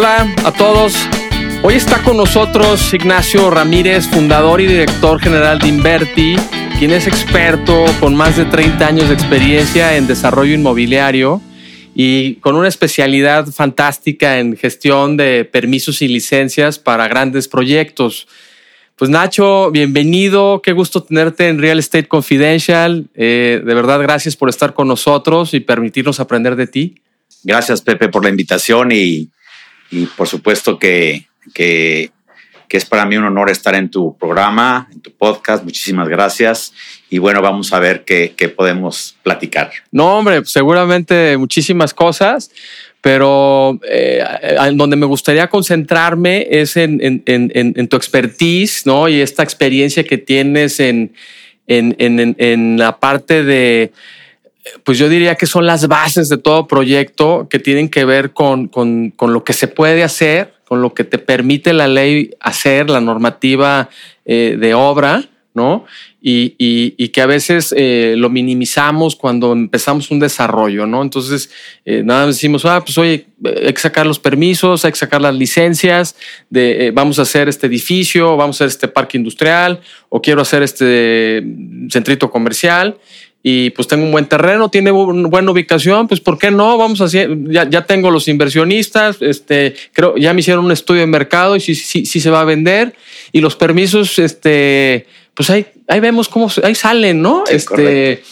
Hola a todos. Hoy está con nosotros Ignacio Ramírez, fundador y director general de Inverti, quien es experto con más de 30 años de experiencia en desarrollo inmobiliario y con una especialidad fantástica en gestión de permisos y licencias para grandes proyectos. Pues Nacho, bienvenido, qué gusto tenerte en Real Estate Confidential. Eh, de verdad, gracias por estar con nosotros y permitirnos aprender de ti. Gracias, Pepe, por la invitación y, y por supuesto que, que, es para mí un honor estar en tu programa, en tu podcast. Muchísimas gracias. Y bueno, vamos a ver qué, qué podemos platicar. No, hombre, seguramente muchísimas cosas, pero eh, donde me gustaría concentrarme es en, en, en, en, tu expertise ¿no? y esta experiencia que tienes en, en la parte de pues yo diría que son las bases de todo proyecto que tienen que ver con, con, con lo que se puede hacer, con lo que te permite la ley hacer, la normativa eh, de obra, ¿no? Y, y, y que a veces eh, lo minimizamos cuando empezamos un desarrollo, ¿no? Entonces, eh, nada más decimos, ah, pues oye, hay que sacar los permisos, hay que sacar las licencias, de vamos a hacer este edificio, vamos a hacer este parque industrial, o quiero hacer este centrito comercial y pues tengo un buen terreno, tiene una buena ubicación, pues ¿por qué no? Vamos a hacer, ya, ya tengo los inversionistas, este, creo, ya me hicieron un estudio de mercado y sí, sí, sí se va a vender y los permisos, este, pues ahí, ahí vemos cómo, ahí salen, ¿no? Sí, este,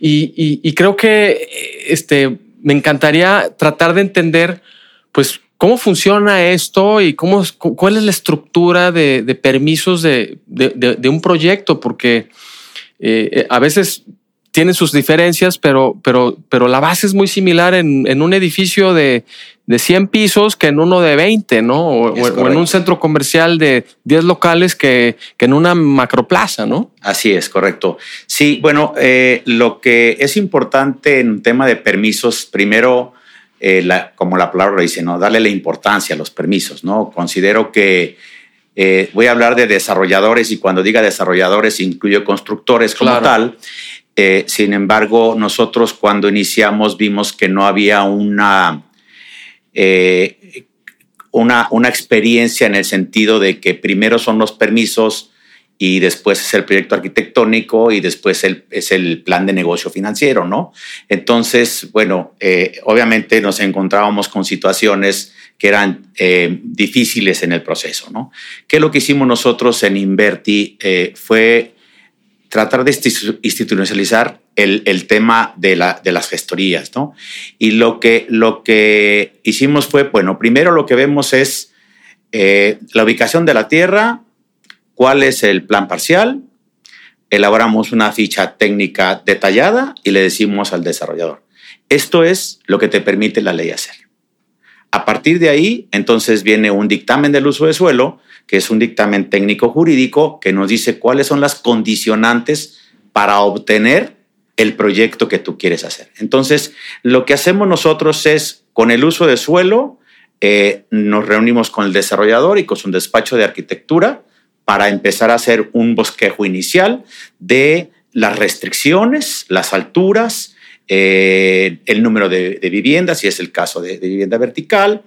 y, y, y, creo que, este, me encantaría tratar de entender, pues, cómo funciona esto y cómo, cuál es la estructura de, de permisos de, de, de, un proyecto, porque eh, a veces tienen sus diferencias, pero, pero, pero la base es muy similar en, en un edificio de, de 100 pisos que en uno de 20, ¿no? O, o en un centro comercial de 10 locales que, que, en una macroplaza, ¿no? Así es, correcto. Sí, bueno, eh, lo que es importante en un tema de permisos, primero, eh, la, como la palabra dice, ¿no? Darle la importancia a los permisos, ¿no? Considero que eh, voy a hablar de desarrolladores y cuando diga desarrolladores incluyo constructores como claro. tal. Eh, sin embargo, nosotros cuando iniciamos vimos que no había una, eh, una, una, experiencia en el sentido de que primero son los permisos y después es el proyecto arquitectónico y después el, es el plan de negocio financiero, ¿no? Entonces, bueno, eh, obviamente nos encontrábamos con situaciones que eran difíciles en el proceso, ¿no? Que lo que hicimos nosotros en Inverti fue tratar de institucionalizar el, el tema de, la, de, las gestorías, ¿no? Y lo que, lo que hicimos fue, bueno, primero lo que vemos es eh, la ubicación de la tierra, cuál es el plan parcial, elaboramos una ficha técnica detallada y le decimos al desarrollador, esto es lo que te permite la ley hacer. A partir de ahí, entonces viene un dictamen del uso de suelo, que es un dictamen técnico jurídico que nos dice cuáles son las condicionantes para obtener el proyecto que tú quieres hacer. Entonces, lo que hacemos nosotros es, con el uso de suelo, eh, nos reunimos con el desarrollador y con su despacho de arquitectura para empezar a hacer un bosquejo inicial de las restricciones, las alturas, eh, el número de, viviendas, si es el caso de, vivienda vertical.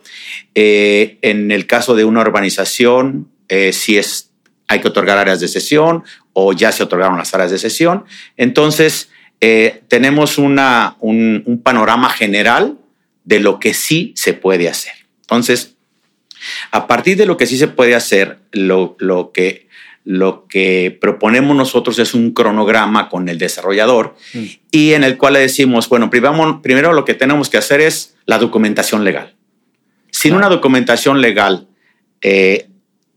Eh, en el caso de una urbanización, eh, si es, hay que otorgar áreas de sesión o ya se otorgaron las áreas de sesión. Entonces, tenemos una, un, un, panorama general de lo que sí se puede hacer. Entonces, a partir de lo que sí se puede hacer, lo, lo que lo que proponemos nosotros es un cronograma con el desarrollador mm. y en el cual le decimos, bueno, primero, primero, lo que tenemos que hacer es la documentación legal. Sin claro. una documentación legal eh,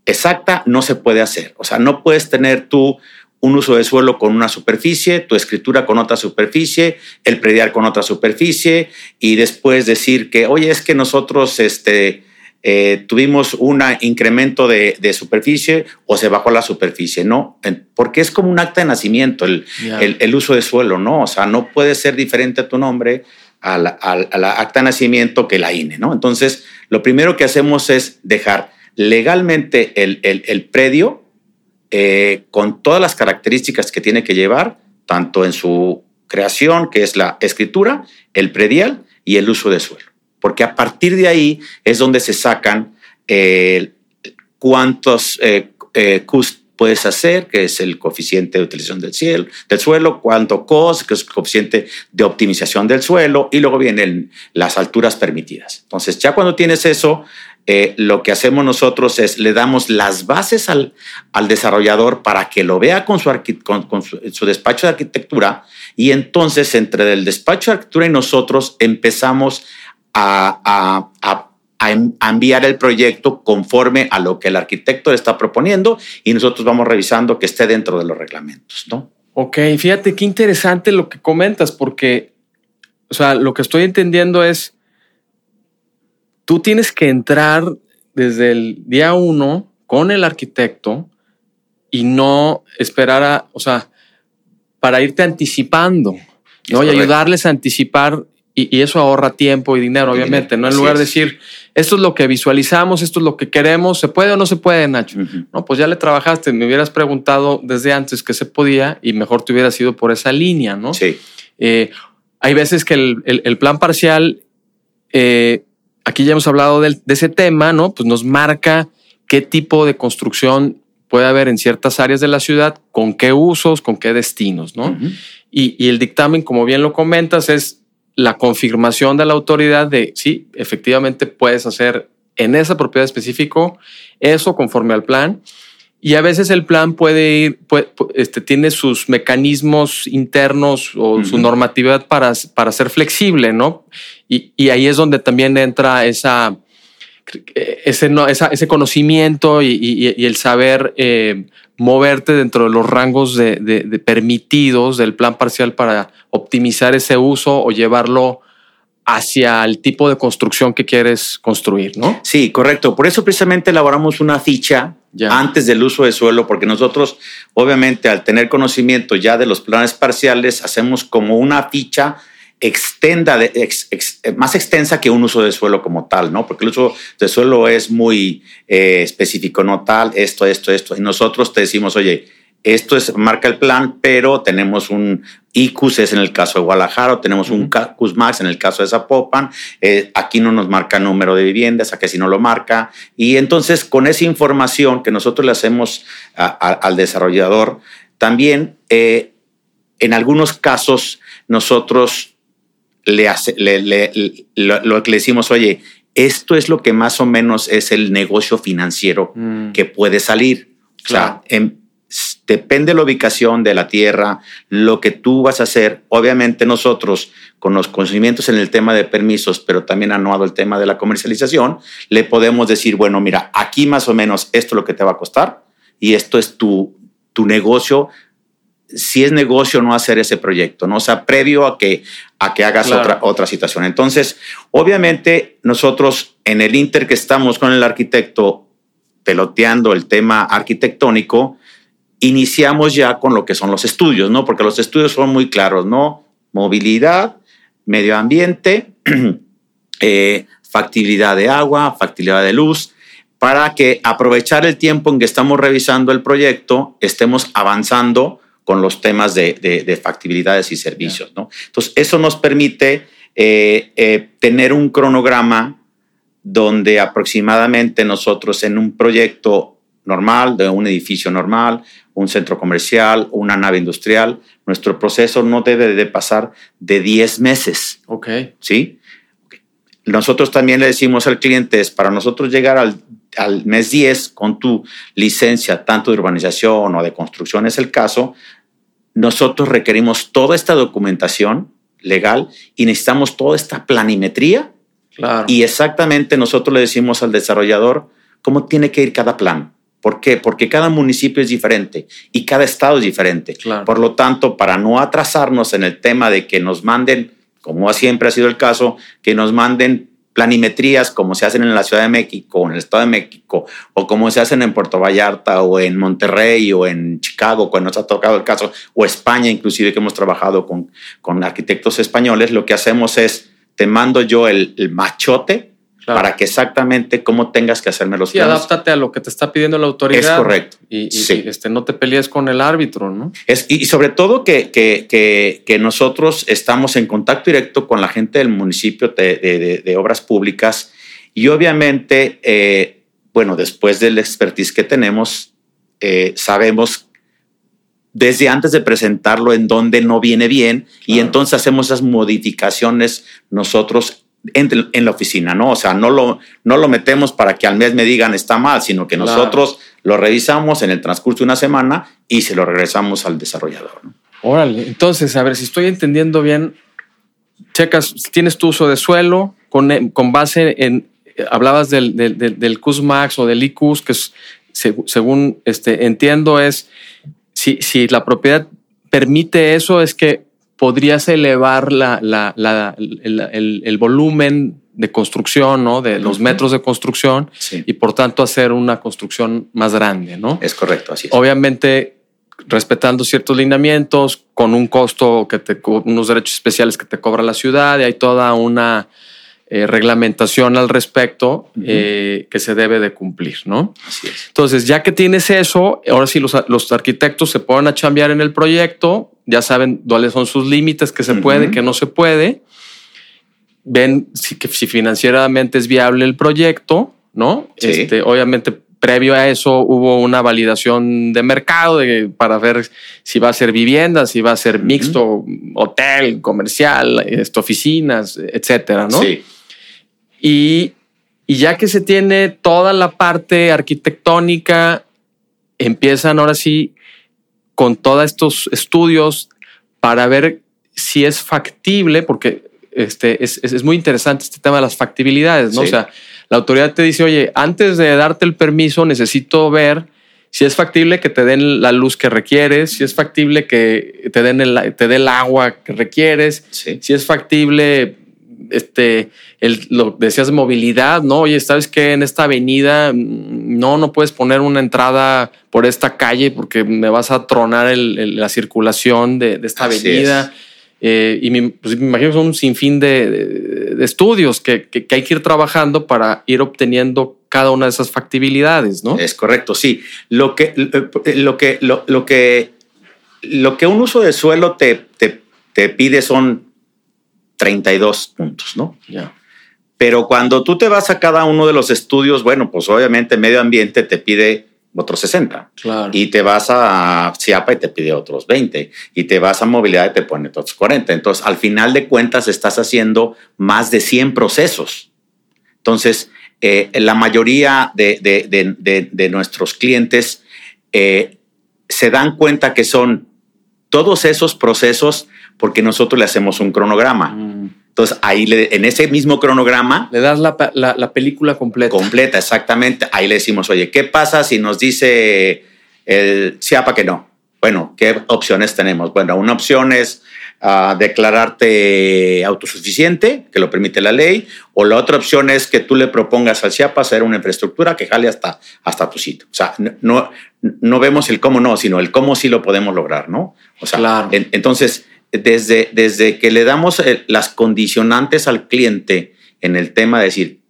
exacta no se puede hacer. O sea, no puedes tener tú un uso de suelo con una superficie, tu escritura con otra superficie, el predial con otra superficie y después decir que, oye, es que nosotros, este, eh, tuvimos un incremento de, de, superficie o se bajó la superficie, ¿no? Porque es como un acta de nacimiento el, yeah. el, el, uso de suelo, ¿no? O sea, no puede ser diferente a tu nombre a la, a la, acta de nacimiento que la INE, ¿no? Entonces, lo primero que hacemos es dejar legalmente el, el predio eh, con todas las características que tiene que llevar, tanto en su creación, que es la escritura, el predial y el uso de suelo. Porque a partir de ahí es donde se sacan eh, cuántos eh, eh puedes hacer, que es el coeficiente de utilización del, cielo, del suelo, cuánto cost, que es el coeficiente de optimización del suelo, y luego vienen las alturas permitidas. Entonces, ya cuando tienes eso, eh, lo que hacemos nosotros es le damos las bases al, al desarrollador para que lo vea con, su, su, despacho de arquitectura y entonces entre el despacho de arquitectura y nosotros empezamos a, a a, enviar el proyecto conforme a lo que el arquitecto le está proponiendo y nosotros vamos revisando que esté dentro de los reglamentos, ¿no? Ok, fíjate qué interesante lo que comentas, porque, o sea, lo que estoy entendiendo es, tú tienes que entrar desde el día uno con el arquitecto y no esperar a, o sea, para irte anticipando, ¿no? Y ayudarles a anticipar y, eso ahorra tiempo y dinero, obviamente, ¿no? En lugar de decir, esto es lo que visualizamos, esto es lo que queremos, ¿se puede o no se puede, Nacho? No, pues ya le trabajaste, me hubieras preguntado desde antes que se podía y mejor te hubieras ido por esa línea, ¿no? Sí. Eh, hay veces que el, plan parcial, eh, aquí ya hemos hablado de, ese tema, ¿no? Pues nos marca qué tipo de construcción puede haber en ciertas áreas de la ciudad, con qué usos, con qué destinos, ¿no? y, y el dictamen, como bien lo comentas, es la confirmación de la autoridad de sí, efectivamente puedes hacer en esa propiedad específico eso conforme al plan. Y a veces el plan puede ir, este, tiene sus mecanismos internos o su normatividad para, para ser flexible, ¿no? Y, y, ahí es donde también entra esa, ese, ese conocimiento y, el saber eh, moverte dentro de los rangos de, permitidos del plan parcial para optimizar ese uso o llevarlo hacia el tipo de construcción que quieres construir, ¿no? Sí, correcto. Por eso precisamente elaboramos una ficha antes del uso de suelo, porque nosotros, obviamente, al tener conocimiento ya de los planes parciales, hacemos como una ficha extenda más extensa que un uso de suelo como tal, ¿no? Porque el uso de suelo es muy eh, específico, no tal, esto, esto, esto. Y nosotros te decimos, oye, esto es, marca el plan, pero tenemos un ICUS es en el caso de Guadalajara, o tenemos un CUSMAX en el caso de Zapopan, eh, aquí no nos marca número de viviendas, aquí si no lo marca. Y entonces con esa información que nosotros le hacemos al desarrollador, también eh, en algunos casos nosotros le hace, lo, que le decimos, oye, esto es lo que más o menos es el negocio financiero mm. que puede salir. O sea, depende de la ubicación de la tierra, lo que tú vas a hacer. Obviamente nosotros, con los conocimientos en el tema de permisos, pero también anuado el tema de la comercialización, le podemos decir, bueno, mira, aquí más o menos esto es lo que te va a costar y esto es tu, tu negocio si es negocio no hacer ese proyecto, ¿no? O sea, previo a que, a que hagas otra, otra situación. Entonces, obviamente, nosotros en el Inter que estamos con el arquitecto peloteando el tema arquitectónico, iniciamos ya con lo que son los estudios, ¿no? Porque los estudios son muy claros, ¿no? Movilidad, medio ambiente, eh, factibilidad de agua, factibilidad de luz, para que aprovechar el tiempo en que estamos revisando el proyecto, estemos avanzando con los temas de, factibilidades y servicios. ¿no? Entonces, eso nos permite eh, eh, tener un cronograma donde aproximadamente nosotros en un proyecto normal, de un edificio normal, un centro comercial, una nave industrial, nuestro proceso no debe de pasar de 10 meses. Ok. ¿Sí? Nosotros también le decimos al cliente, es para nosotros llegar al, al mes 10 con tu licencia, tanto de urbanización o de construcción es el caso, nosotros requerimos toda esta documentación legal y necesitamos toda esta planimetría. Y exactamente nosotros le decimos al desarrollador cómo tiene que ir cada plan. ¿Por qué? Porque cada municipio es diferente y cada estado es diferente. Por lo tanto, para no atrasarnos en el tema de que nos manden, como siempre ha sido el caso, que nos manden planimetrías como se hacen en la Ciudad de México, en el Estado de México, o como se hacen en Puerto Vallarta o en Monterrey o en Chicago, cuando nos ha tocado el caso, o España inclusive que hemos trabajado con, con arquitectos españoles, lo que hacemos es, te mando yo el, machote para que exactamente cómo tengas que hacerme los sí, adáptate a lo que te está pidiendo la autoridad. Es correcto. Y, este, no te pelees con el árbitro, ¿no? Es, y, sobre todo que, que, que, nosotros estamos en contacto directo con la gente del municipio de, de, obras públicas y obviamente, eh, bueno, después del expertise que tenemos, eh, sabemos desde antes de presentarlo en donde no viene bien y entonces hacemos esas modificaciones nosotros en, la oficina, ¿no? O sea, no lo, no lo metemos para que al mes me digan está mal, sino que nosotros lo revisamos en el transcurso de una semana y se lo regresamos al desarrollador. ¿no? Órale, entonces, a ver, si estoy entendiendo bien, checas, tienes tu uso de suelo con, con base en, hablabas del, del, del CUSMAX o del ICUS, que es, según este, entiendo es, si, si la propiedad permite eso, es que podrías elevar la, la, el, volumen de construcción, ¿no? De los metros de construcción y por tanto hacer una construcción más grande, ¿no? Es correcto, así es. Obviamente respetando ciertos lineamientos, con un costo que te, unos derechos especiales que te cobra la ciudad y hay toda una eh, reglamentación al respecto eh, que se debe de cumplir, ¿no? Así es. Entonces, ya que tienes eso, ahora sí los, los arquitectos se ponen a chambear en el proyecto, ya saben cuáles son sus límites, qué se puede, qué no se puede, ven si, que, si financieramente es viable el proyecto, ¿no? Este, obviamente, previo a eso hubo una validación de mercado para ver si va a ser vivienda, si va a ser mixto, hotel, comercial, este, oficinas, etcétera, ¿no? Sí. Y, ya que se tiene toda la parte arquitectónica, empiezan ahora sí con todos estos estudios para ver si es factible, porque este, es, muy interesante este tema de las factibilidades, ¿no? O sea, la autoridad te dice, oye, antes de darte el permiso necesito ver si es factible que te den la luz que requieres, si es factible que te den el, te dé el agua que requieres, si es factible este, el, lo decías de movilidad, ¿no? Oye, ¿sabes qué? En esta avenida, mm, no, no puedes poner una entrada por esta calle porque me vas a tronar la circulación de, esta avenida. Eh, y me, pues, me, imagino que son un sinfín de, estudios que, hay que ir trabajando para ir obteniendo cada una de esas factibilidades, ¿no? Es correcto, sí. Lo que, lo que, lo, que, lo que un uso de suelo te, te, te pide son 32 puntos, ¿no? Ya. Pero cuando tú te vas a cada uno de los estudios, bueno, pues obviamente medio ambiente te pide otros 60. Claro. Y te vas a CIAPA y te pide otros 20. Y te vas a movilidad y te pone otros 40. Entonces, al final de cuentas, estás haciendo más de 100 procesos. Entonces, eh, la mayoría de, nuestros clientes eh, se dan cuenta que son todos esos procesos porque nosotros le hacemos un cronograma. Mm. Entonces, ahí en ese mismo cronograma... Le das la, la, película completa. Completa, exactamente. Ahí le decimos, oye, ¿qué pasa si nos dice el CIAPA que no? Bueno, ¿qué opciones tenemos? Bueno, una opción es uh, declararte autosuficiente, que lo permite la ley, o la otra opción es que tú le propongas al CIAPA hacer una infraestructura que jale hasta, hasta tu sitio. O sea, no, no vemos el cómo no, sino el cómo sí lo podemos lograr, ¿no? O sea, claro. entonces desde, desde que le damos eh, las condicionantes al cliente en el tema de decir,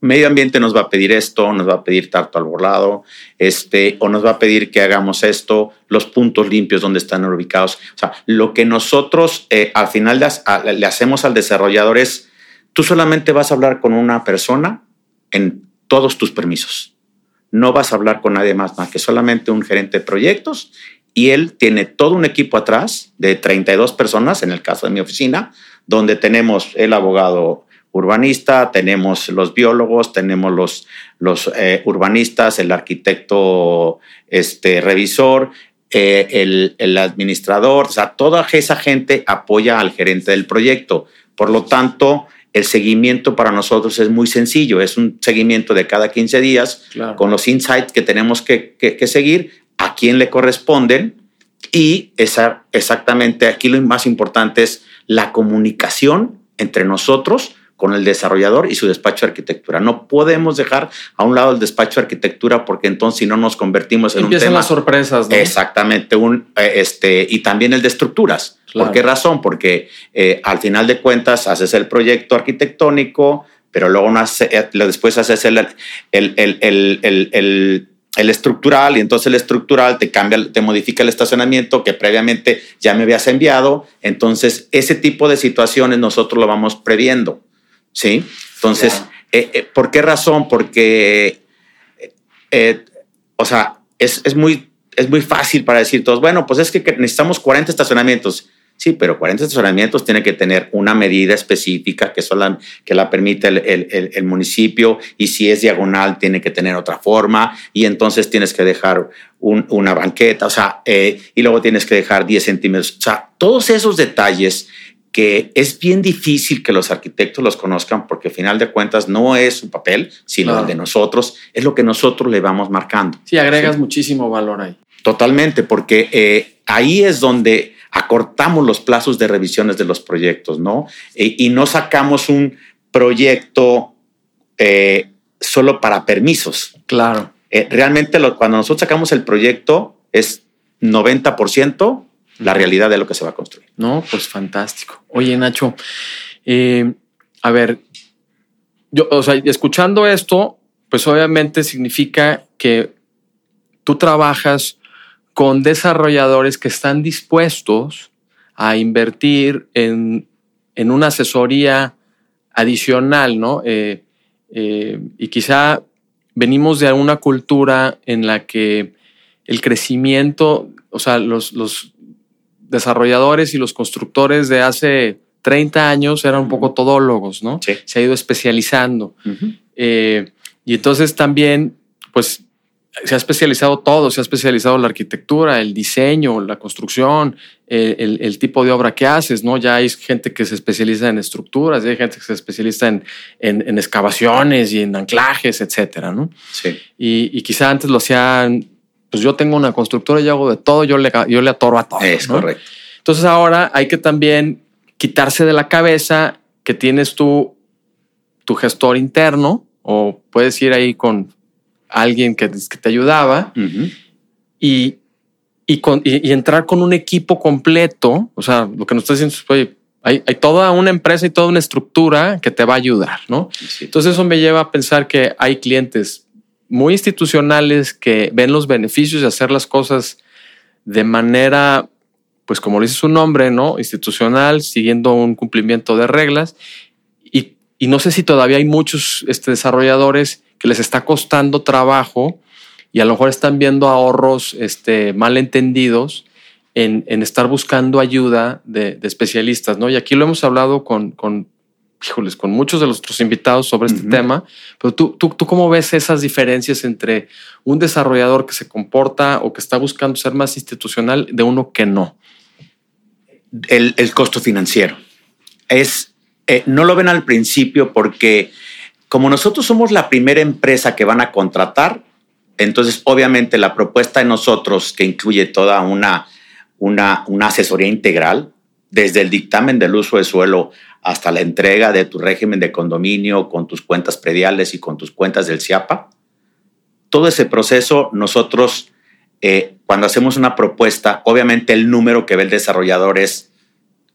medio ambiente nos va a pedir esto, nos va a pedir tarto al borlado, este, o nos va a pedir que hagamos esto, los puntos limpios donde están ubicados. O sea, lo que nosotros eh, al final le, le hacemos al desarrollador es, tú solamente vas a hablar con una persona en todos tus permisos. No vas a hablar con nadie más, más que solamente un gerente de proyectos y él tiene todo un equipo atrás de 32 personas, en el caso de mi oficina, donde tenemos el abogado urbanista, tenemos los biólogos, tenemos los, los eh, urbanistas, el arquitecto este, revisor, eh, el, el, administrador, o sea, toda esa gente apoya al gerente del proyecto. Por lo tanto, el seguimiento para nosotros es muy sencillo, es un seguimiento de cada 15 días con los insights que tenemos que, que seguir quién le corresponden y esa, exactamente aquí lo más importante es la comunicación entre nosotros con el desarrollador y su despacho de arquitectura. No podemos dejar a un lado el despacho de arquitectura porque entonces si no nos convertimos en Empiezan un tema... las sorpresas. Exactamente. Un, eh, este, y también el de estructuras. ¿Por qué razón? Porque eh, al final de cuentas haces el proyecto arquitectónico, pero luego no hace, eh, después haces el, el, el, el, estructural y entonces el estructural te cambia, te modifica el estacionamiento que previamente ya me habías enviado. Entonces, ese tipo de situaciones nosotros lo vamos previendo. ¿Sí? Entonces, eh, eh, ¿por qué razón? Porque, o sea, es, es, muy, es muy fácil para decir todos, bueno, pues es que necesitamos 40 estacionamientos Sí, pero 40 estacionamientos tiene que tener una medida específica que, solo, que la permite el, municipio y si es diagonal tiene que tener otra forma y entonces tienes que dejar una banqueta, o sea, eh, y luego tienes que dejar 10 centímetros. O sea, todos esos detalles que es bien difícil que los arquitectos los conozcan porque al final de cuentas no es su papel, sino el de nosotros, es lo que nosotros le vamos marcando. Sí, agregas muchísimo valor ahí. Totalmente, porque eh, ahí es donde acortamos los plazos de revisiones de los proyectos, ¿no? E, y no sacamos un proyecto eh, solo para permisos. Claro. Eh, realmente cuando nosotros sacamos el proyecto es 90% la realidad de lo que se va a construir. No, pues fantástico. Oye, Nacho, eh, a ver, yo, o sea, escuchando esto, pues obviamente significa que tú trabajas con desarrolladores que están dispuestos a invertir en, una asesoría adicional, ¿no? Eh, eh, y quizá venimos de una cultura en la que el crecimiento, o sea, los, desarrolladores y los constructores de hace 30 años eran un poco todólogos, ¿no? Se ha ido especializando. Eh, y entonces también, pues se ha especializado todo, se ha especializado la arquitectura, el diseño, la construcción, el, tipo de obra que haces, ¿no? Ya hay gente que se especializa en estructuras, hay gente que se especializa en, en, excavaciones y en anclajes, etcétera, ¿no? Sí. Y, quizá antes lo hacían, pues yo tengo una constructora y hago de todo, yo le, yo le atoro a todo. Es correcto. Entonces ahora hay que también quitarse de la cabeza que tienes tú tu gestor interno o puedes ir ahí con alguien que, te ayudaba y, y, entrar con un equipo completo. O sea, lo que nos está diciendo es, oye, hay, toda una empresa y toda una estructura que te va a ayudar, ¿no? Entonces eso me lleva a pensar que hay clientes muy institucionales que ven los beneficios de hacer las cosas de manera, pues como dice su nombre, ¿no? Institucional, siguiendo un cumplimiento de reglas. Y, y no sé si todavía hay muchos este, desarrolladores que les está costando trabajo y a lo mejor están viendo ahorros este, malentendidos en, en estar buscando ayuda de, especialistas, ¿no? Y aquí lo hemos hablado con, con, híjoles, con muchos de nuestros invitados sobre este tema, pero tú, tú, tú cómo ves esas diferencias entre un desarrollador que se comporta o que está buscando ser más institucional de uno que no? El, el costo financiero. Es, eh, no lo ven al principio porque como nosotros somos la primera empresa que van a contratar, entonces obviamente la propuesta de nosotros, que incluye toda una, una, asesoría integral, desde el dictamen del uso de suelo hasta la entrega de tu régimen de condominio con tus cuentas prediales y con tus cuentas del CIAPA, todo ese proceso nosotros, eh, cuando hacemos una propuesta, obviamente el número que ve el desarrollador es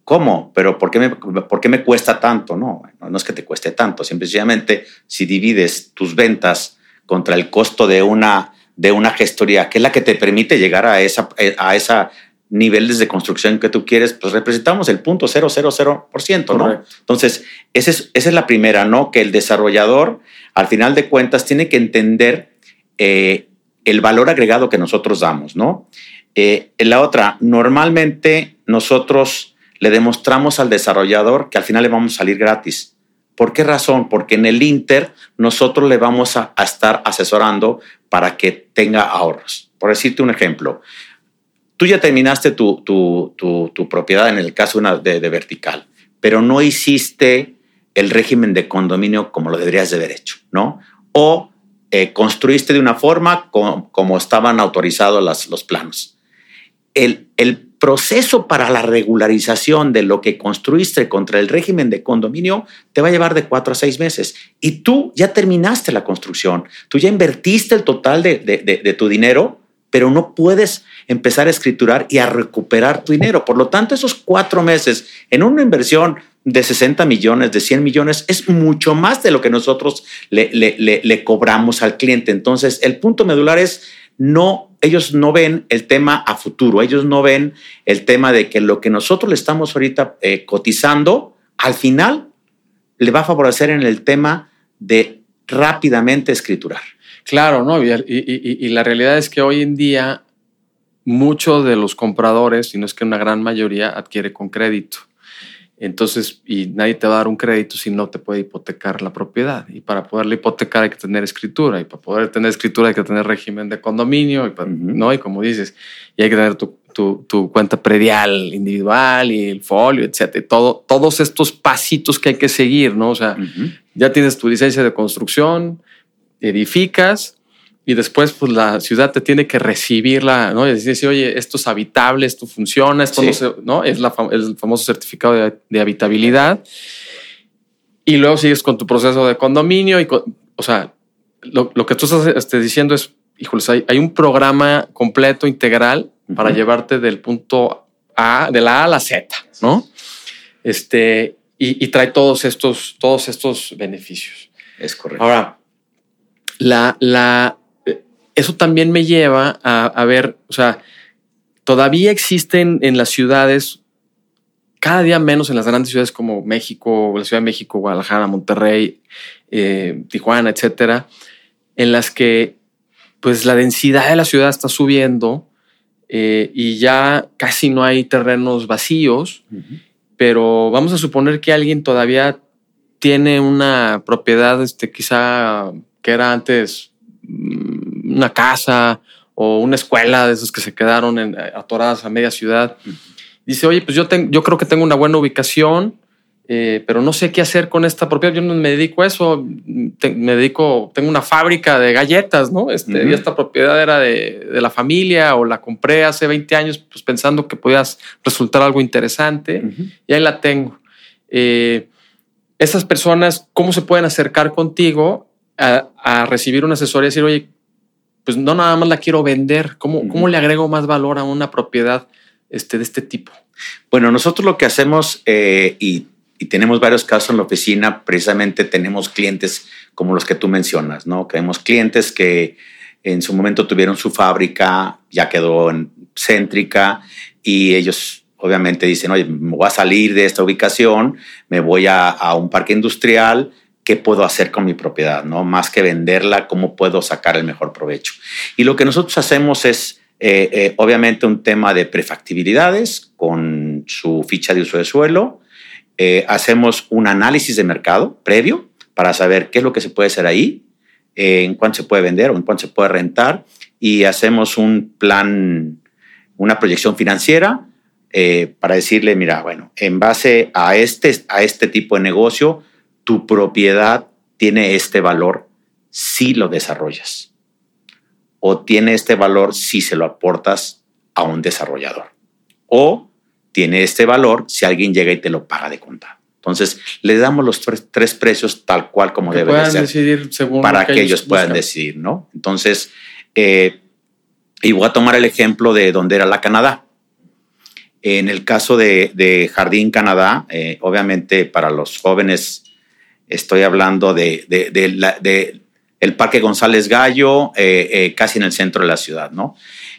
¿Cómo? ¿Pero por qué me, por qué me cuesta tanto? No, no es que te cueste tanto. Simplemente si divides tus ventas contra el costo de una, de una gestoría, que es la que te permite llegar a esa, a esa niveles de construcción que tú quieres, pues representamos el punto 000%, ¿no? Entonces, esa es, esa es la primera, ¿no? Que el desarrollador, al final de cuentas, tiene que entender eh, el valor agregado que nosotros damos, ¿no? Eh, la otra, normalmente nosotros le demostramos al desarrollador que al final le vamos a salir gratis. ¿Por qué razón? Porque en el Inter nosotros le vamos a, estar asesorando para que tenga ahorros. Por decirte un ejemplo, tú ya terminaste tu, tu, propiedad en el caso de, de, vertical, pero no hiciste el régimen de condominio como lo deberías de haber hecho, ¿no? O eh, construiste de una forma como, estaban autorizados los planos. El, el proceso para la regularización de lo que construiste contra el régimen de condominio te va a llevar de cuatro a seis meses. Y tú ya terminaste la construcción, tú ya invertiste el total de, tu dinero, pero no puedes empezar a escriturar y a recuperar tu dinero. Por lo tanto, esos cuatro meses en una inversión de 60 millones, de 100 millones, es mucho más de lo que nosotros le, cobramos al cliente. Entonces, el punto medular es no, ellos no ven el tema a futuro, ellos no ven el tema de que lo que nosotros le estamos ahorita eh, cotizando, al final le va a favorecer en el tema de rápidamente escriturar. Claro, ¿no? Y, la realidad es que hoy en día muchos de los compradores, si no es que una gran mayoría, adquiere con crédito. Entonces, y nadie te va a dar un crédito si no te puede hipotecar la propiedad. Y para poderle hipotecar hay que tener escritura. Y para poder tener escritura hay que tener régimen de condominio. Y ¿no? Y como dices, y hay que tener tu, tu, cuenta predial individual y el folio, etcétera. Todo, todos estos pasitos que hay que seguir, ¿no? O sea, ya tienes tu licencia de construcción, edificas y después pues la ciudad te tiene que recibirla, ¿no? Y decir, oye, esto es habitable, esto funciona, esto no, ¿no? Es la, el famoso certificado de, habitabilidad. Y luego sigues con tu proceso de condominio y, o sea, lo, que tú estás este, diciendo es, híjoles, hay, hay, un programa completo, integral, para llevarte del punto A, de la A a la Z, ¿no? Este, y, y trae todos estos, todos estos beneficios. Es correcto. Ahora, la, la, eso también me lleva a, ver, o sea, todavía existen en las ciudades, cada día menos en las grandes ciudades como México, la Ciudad de México, Guadalajara, Monterrey, eh, Tijuana, etcétera, en las que pues la densidad de la ciudad está subiendo eh, y ya casi no hay terrenos vacíos, pero vamos a suponer que alguien todavía tiene una propiedad, este, quizá que era antes una casa o una escuela de esas que se quedaron en, eh, atoradas a media ciudad. Dice, oye, pues yo, yo creo que tengo una buena ubicación, eh, pero no sé qué hacer con esta propiedad. Yo no me dedico a eso, me dedico, tengo una fábrica de galletas, ¿no? Este, Y esta propiedad era de, de, la familia o la compré hace 20 años, pues pensando que podías resultar algo interesante y ahí la tengo. Eh, esas personas, ¿cómo se pueden acercar contigo a, recibir una asesoría y decir, oye, pues no nada más la quiero vender, ¿cómo, ¿cómo le agrego más valor a una propiedad este, de este tipo? Bueno, nosotros lo que hacemos eh, y, tenemos varios casos en la oficina, precisamente tenemos clientes como los que tú mencionas, ¿no? Tenemos clientes que en su momento tuvieron su fábrica, ya quedó en céntrica y ellos obviamente dicen, oye, me voy a salir de esta ubicación, me voy a, a un parque industrial, qué puedo hacer con mi propiedad, ¿no? Más que venderla, cómo puedo sacar el mejor provecho. Y lo que nosotros hacemos es, eh, eh, obviamente, un tema de prefactibilidades con su ficha de uso de suelo. Eh, hacemos un análisis de mercado previo para saber qué es lo que se puede hacer ahí, en cuánto se puede vender o en cuánto se puede rentar. Y hacemos un plan, una proyección financiera para decirle, mira, bueno, en base a este, a este tipo de negocio, tu propiedad tiene este valor si lo desarrollas o tiene este valor si se lo aportas a un desarrollador o tiene este valor si alguien llega y te lo paga de cuenta. Entonces, le damos los tres, precios tal cual como debe ser. decidir según para que, ellos, puedan decidir, ¿no? Entonces, eh, y voy a tomar el ejemplo de donde era la Canadá. En el caso de, Jardín Canadá, eh, obviamente para los jóvenes Estoy hablando de, el Parque González Gallo, eh, eh, casi en el centro de la ciudad, ¿no?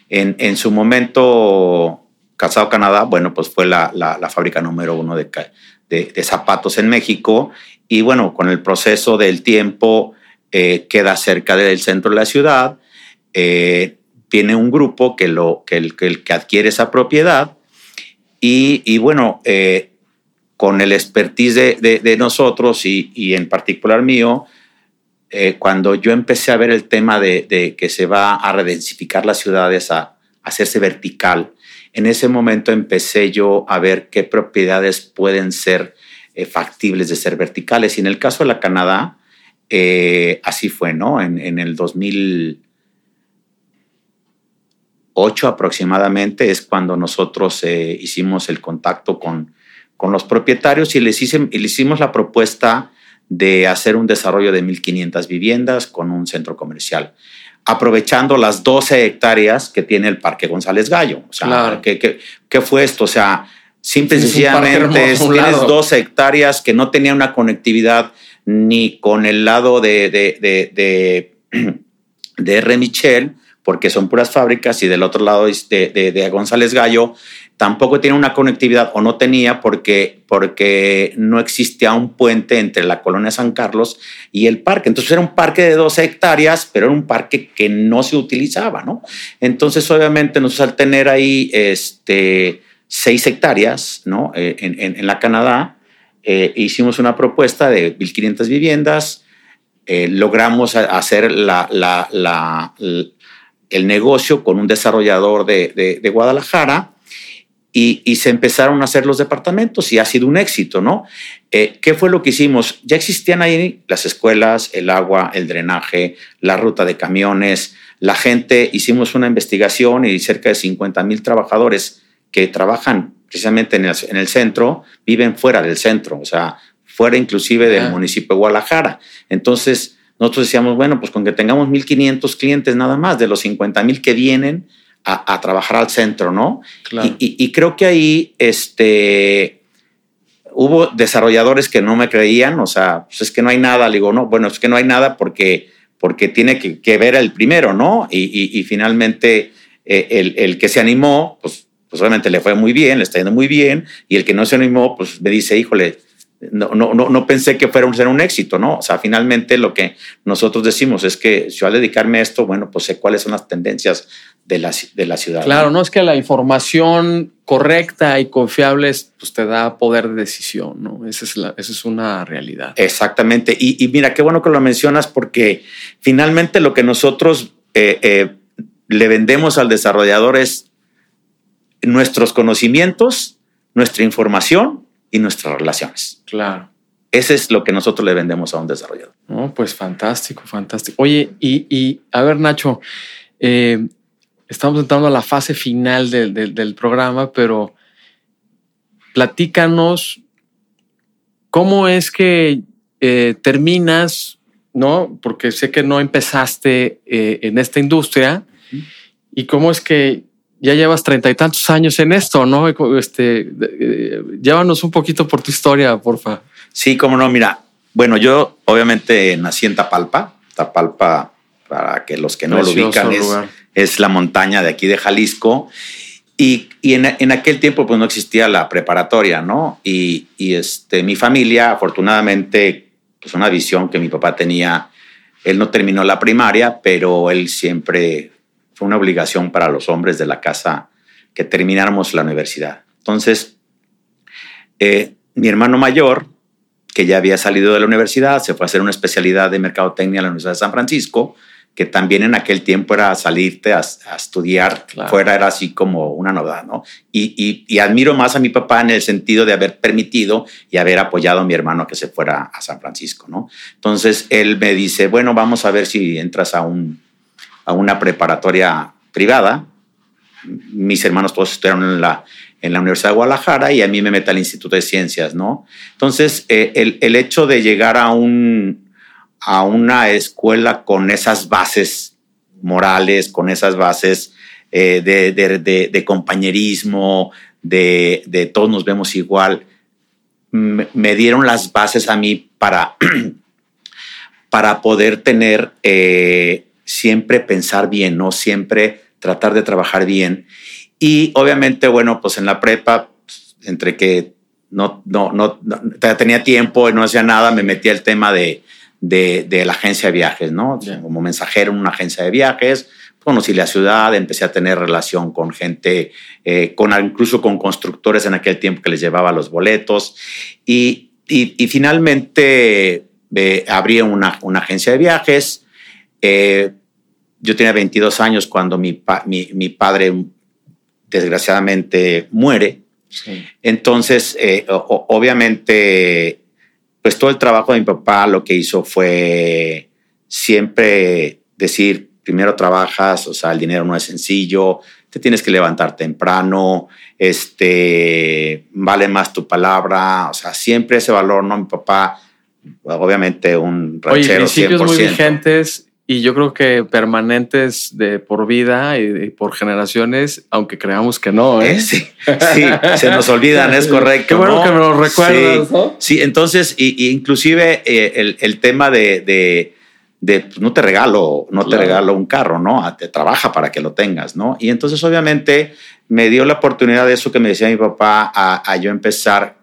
En, su momento, Casado Canadá, bueno, pues fue la, fábrica número uno de, zapatos en México. Y bueno, con el proceso del tiempo eh, queda cerca del centro de la ciudad, tiene un grupo que, lo, que, el, que, adquiere esa propiedad. Y, y bueno, con el expertise de, nosotros y, en particular mío, eh, cuando yo empecé a ver el tema de, que se va a redensificar las ciudades, a, hacerse vertical, en ese momento empecé yo a ver qué propiedades pueden ser eh, factibles de ser verticales. Y en el caso de la Canadá, eh, así fue, ¿no? En, en el 2008 aproximadamente es cuando nosotros hicimos el contacto con, con los propietarios y les, hicimos la propuesta de hacer un desarrollo de 1.500 viviendas con un centro comercial, aprovechando las 12 hectáreas que tiene el Parque González Gallo. O sea, ¿qué, fue esto? O sea, Simple y sencillamente tienes dos hectáreas que no tenían una conectividad ni con el lado de, de, de, de, R. Michel, porque son puras fábricas, y del otro lado de, de, González Gallo, tampoco tiene una conectividad o no tenía porque, porque no existía un puente entre la colonia San Carlos y el parque. Entonces era un parque de 12 hectáreas, pero era un parque que no se utilizaba, ¿no? Entonces obviamente al tener ahí este, 6 hectáreas, ¿no? Eh, en, la Canadá, eh, hicimos una propuesta de 1.500 viviendas, eh, logramos hacer el negocio con un desarrollador de, de, de Guadalajara, y, se empezaron a hacer los departamentos y ha sido un éxito, ¿no? Eh, ¿Qué fue lo que hicimos? Ya existían ahí las escuelas, el agua, el drenaje, la ruta de camiones, la gente, hicimos una investigación y cerca de 50 mil trabajadores que trabajan precisamente en el, centro, viven fuera del centro, o sea, fuera inclusive del municipio de Guadalajara. Entonces, nosotros decíamos, bueno, pues con que tengamos 1.500 clientes nada más, de los 50 mil que vienen, a, trabajar al centro, ¿no? Y, creo que ahí este, hubo desarrolladores que no me creían, o sea, pues es que no hay nada, le digo, no, bueno, es que no hay nada porque, porque tiene que, ver el primero, ¿no? Y, finalmente eh, el, el, que se animó, pues, pues obviamente le fue muy bien, le está yendo muy bien, y el que no se animó, pues me dice, híjole, no, no, no, pensé que fuera a ser un éxito, ¿no? O sea, finalmente lo que nosotros decimos es que yo al dedicarme a esto, bueno, pues sé cuáles son las tendencias de la, de la ciudad. Claro, ¿no? es que la información correcta y confiable pues, te da poder de decisión, ¿no? Esa es, la, esa es una realidad. Exactamente. Y, mira, qué bueno que lo mencionas porque finalmente lo que nosotros eh, eh, le vendemos al desarrollador es nuestros conocimientos, nuestra información y nuestras relaciones. Claro. Ese es lo que nosotros le vendemos a un desarrollador. No, pues fantástico, fantástico. Oye, y, a ver, Nacho, eh, estamos entrando a la fase final del programa, pero platícanos cómo es que eh, terminas, ¿no? Porque sé que no empezaste eh, en esta industria y cómo es que ya llevas treinta y tantos años en esto, ¿no? Este, eh, llévanos un poquito por tu historia, porfa. Sí, cómo no, mira, bueno, yo obviamente nací en Tapalpa, Tapalpa, para que los que no lo ubican, es, la montaña de aquí de Jalisco. Y, en, aquel tiempo pues no existía la preparatoria, ¿no? Y, este, mi familia, afortunadamente, pues una visión que mi papá tenía, él no terminó la primaria, pero él siempre fue una obligación para los hombres de la casa que termináramos la universidad. Entonces, eh, mi hermano mayor, que ya había salido de la universidad, se fue a hacer una especialidad de mercadotecnia a la Universidad de San Francisco, que también en aquel tiempo era salirte a, estudiar fuera, era así como una novedad, ¿no? Y, y, admiro más a mi papá en el sentido de haber permitido y haber apoyado a mi hermano a que se fuera a San Francisco, ¿no? Entonces él me dice, bueno, vamos a ver si entras a un a una preparatoria privada. Mis hermanos todos estudiaron en la, en la Universidad de Guadalajara y a mí me mete al Instituto de Ciencias, ¿no? Entonces, eh, el, el, hecho de llegar a, un, a una escuela con esas bases morales, con esas bases eh, de, de, de, compañerismo, de, de, todos nos vemos igual, me, dieron las bases a mí para, para poder tener eh, siempre pensar bien, ¿no? Siempre tratar de trabajar bien. Y obviamente, bueno, pues en la prepa, pues, entre que no, no, no, tenía tiempo y no hacía nada, me metí al tema de, de, la agencia de viajes, ¿no? Como mensajero en una agencia de viajes, conocí la ciudad, empecé a tener relación con gente, eh, con, incluso con constructores en aquel tiempo que les llevaba los boletos. Y, y, finalmente eh, abrí una, una agencia de viajes eh, yo tenía 22 años cuando mi, mi, padre desgraciadamente muere. Entonces, eh, obviamente, pues todo el trabajo de mi papá lo que hizo fue siempre decir, primero trabajas, o sea, el dinero no es sencillo, te tienes que levantar temprano, este, vale más tu palabra, o sea, siempre ese valor, ¿no? Mi papá, obviamente un ranchero Oye, principios muy vigentes y yo creo que permanentes de por vida y, por generaciones, aunque creamos que no. ¿eh? sí, sí, se nos olvidan, es correcto. Qué bueno que me lo recuerdas. Sí, entonces, y, inclusive eh, el, tema de, de, pues, no te regalo, no te regalo un carro, ¿no? Ah, te trabaja para que lo tengas, ¿no? Y entonces, obviamente, me dio la oportunidad de eso que me decía mi papá a, a yo empezar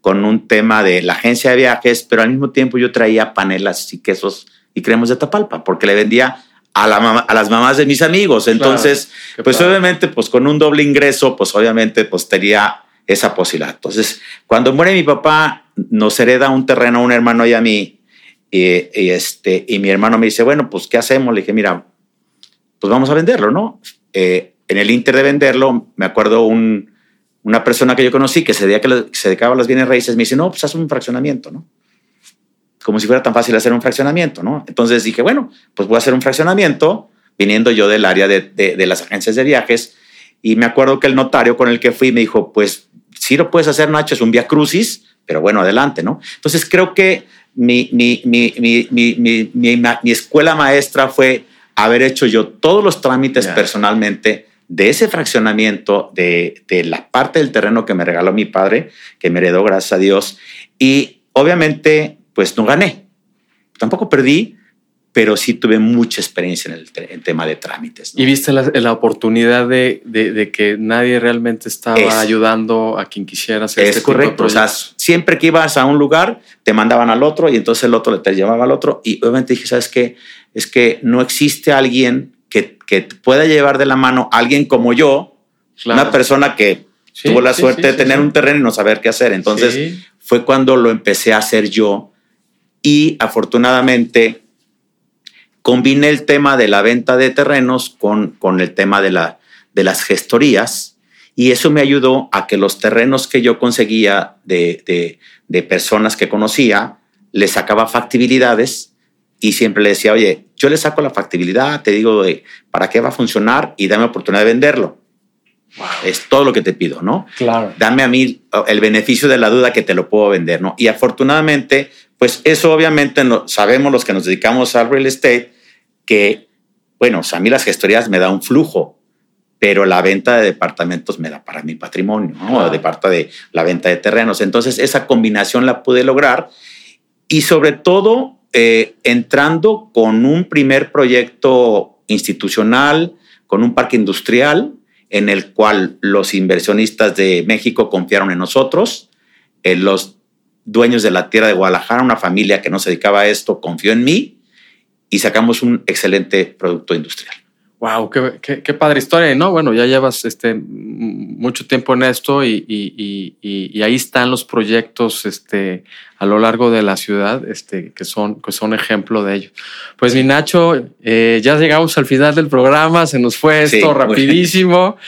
con un tema de la agencia de viajes, pero al mismo tiempo yo traía panelas y quesos y creemos de Tapalpa, porque le vendía a, la a las mamás de mis amigos. Entonces, pues obviamente, pues con un doble ingreso, pues obviamente, pues tenía esa posibilidad. Entonces, cuando muere mi papá, nos hereda un terreno a un hermano y a mí. Y, este, y mi hermano me dice, bueno, pues, ¿qué hacemos? Le dije, mira, pues vamos a venderlo, ¿no? Eh, en el inter de venderlo, me acuerdo un, una persona que yo conocí que se que se dedicaba a las bienes raíces, me dice, no, pues haz un fraccionamiento, ¿no? Como si fuera tan fácil hacer un fraccionamiento, ¿no? Entonces dije, bueno, pues voy a hacer un fraccionamiento viniendo yo del área de, de, las agencias de viajes y me acuerdo que el notario con el que fui me dijo, pues sí lo puedes hacer, Nacho, es un vía crucis, pero bueno, adelante, ¿no? Entonces creo que mi, mi, mi, mi, mi escuela maestra fue haber hecho yo todos los trámites personalmente de ese fraccionamiento, de, de la parte del terreno que me regaló mi padre, que me heredó, gracias a Dios, y obviamente pues no gané. Tampoco perdí, pero sí tuve mucha experiencia en el, tema de trámites. Y viste la, oportunidad de, de, que nadie realmente estaba ayudando a quien quisiera hacer Es este correcto. o sea, siempre que ibas a un lugar, te mandaban al otro y entonces el otro te llevaba al otro. Y obviamente dije, ¿sabes qué? Es que no existe alguien que, que pueda llevar de la mano a alguien como yo, una persona que tuvo la suerte de tener un terreno y no saber qué hacer. Entonces fue cuando lo empecé a hacer yo y afortunadamente combiné el tema de la venta de terrenos con, con el tema de, la, de las gestorías y eso me ayudó a que los terrenos que yo conseguía de, de, personas que conocía, les sacaba factibilidades y siempre le decía, oye, yo le saco la factibilidad, te digo de para qué va a funcionar y dame oportunidad de venderlo. Es todo lo que te pido, ¿no? Claro. Dame a mí el beneficio de la duda que te lo puedo vender, ¿no? Y afortunadamente pues eso obviamente no, sabemos los que nos dedicamos al real estate que, bueno, a mí las gestorías me da un flujo, pero la venta de departamentos me da para mi patrimonio, ¿no? de parte de la venta de terrenos. Entonces, esa combinación la pude lograr y sobre todo eh, entrando con un primer proyecto institucional, con un parque industrial en el cual los inversionistas de México confiaron en nosotros. en los dueños de la tierra de Guadalajara, una familia que no se dedicaba a esto, confió en mí y sacamos un excelente producto industrial. Wow, qué, qué, padre historia, ¿no? Bueno, ya llevas este, mucho tiempo en esto y, y, y, ahí están los proyectos este, a lo largo de la ciudad este, que, son, que son ejemplo de ello. Pues mi Nacho, eh, ya llegamos al final del programa, se nos fue esto rapidísimo.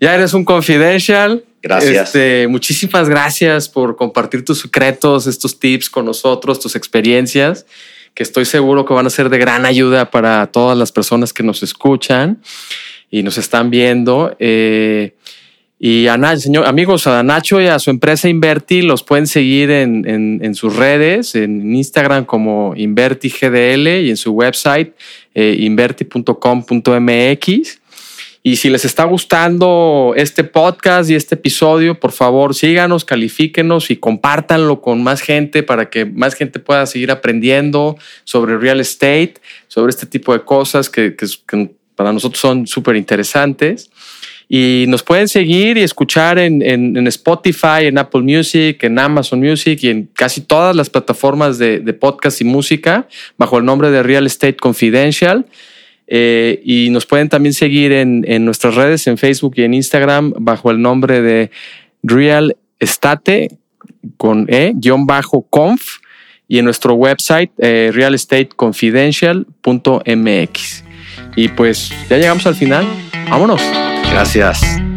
Ya eres un confidential. Gracias. Este, muchísimas gracias por compartir tus secretos, estos tips con nosotros, tus experiencias, que estoy seguro que van a ser de gran ayuda para todas las personas que nos escuchan y nos están viendo. Eh, y a Nacho, señor, amigos, a Nacho y a su empresa Inverti los pueden seguir en, sus redes, en Instagram como InvertiGDL y en su website eh, inverti.com.mx. Y si les está gustando este podcast y este episodio, por favor síganos, califíquenos y compártanlo con más gente para que más gente pueda seguir aprendiendo sobre real estate, sobre este tipo de cosas que, para nosotros son súper interesantes. Y nos pueden seguir y escuchar en, Spotify, en Apple Music, en Amazon Music y en casi todas las plataformas de, de podcast y música bajo el nombre de Real Estate Confidential. Eh, y nos pueden también seguir en, en, nuestras redes, en Facebook y en Instagram, bajo el nombre de Real Estate con E, guion bajo conf, y en nuestro website, eh, realestateconfidential.mx. Y pues ya llegamos al final. Vámonos. Gracias.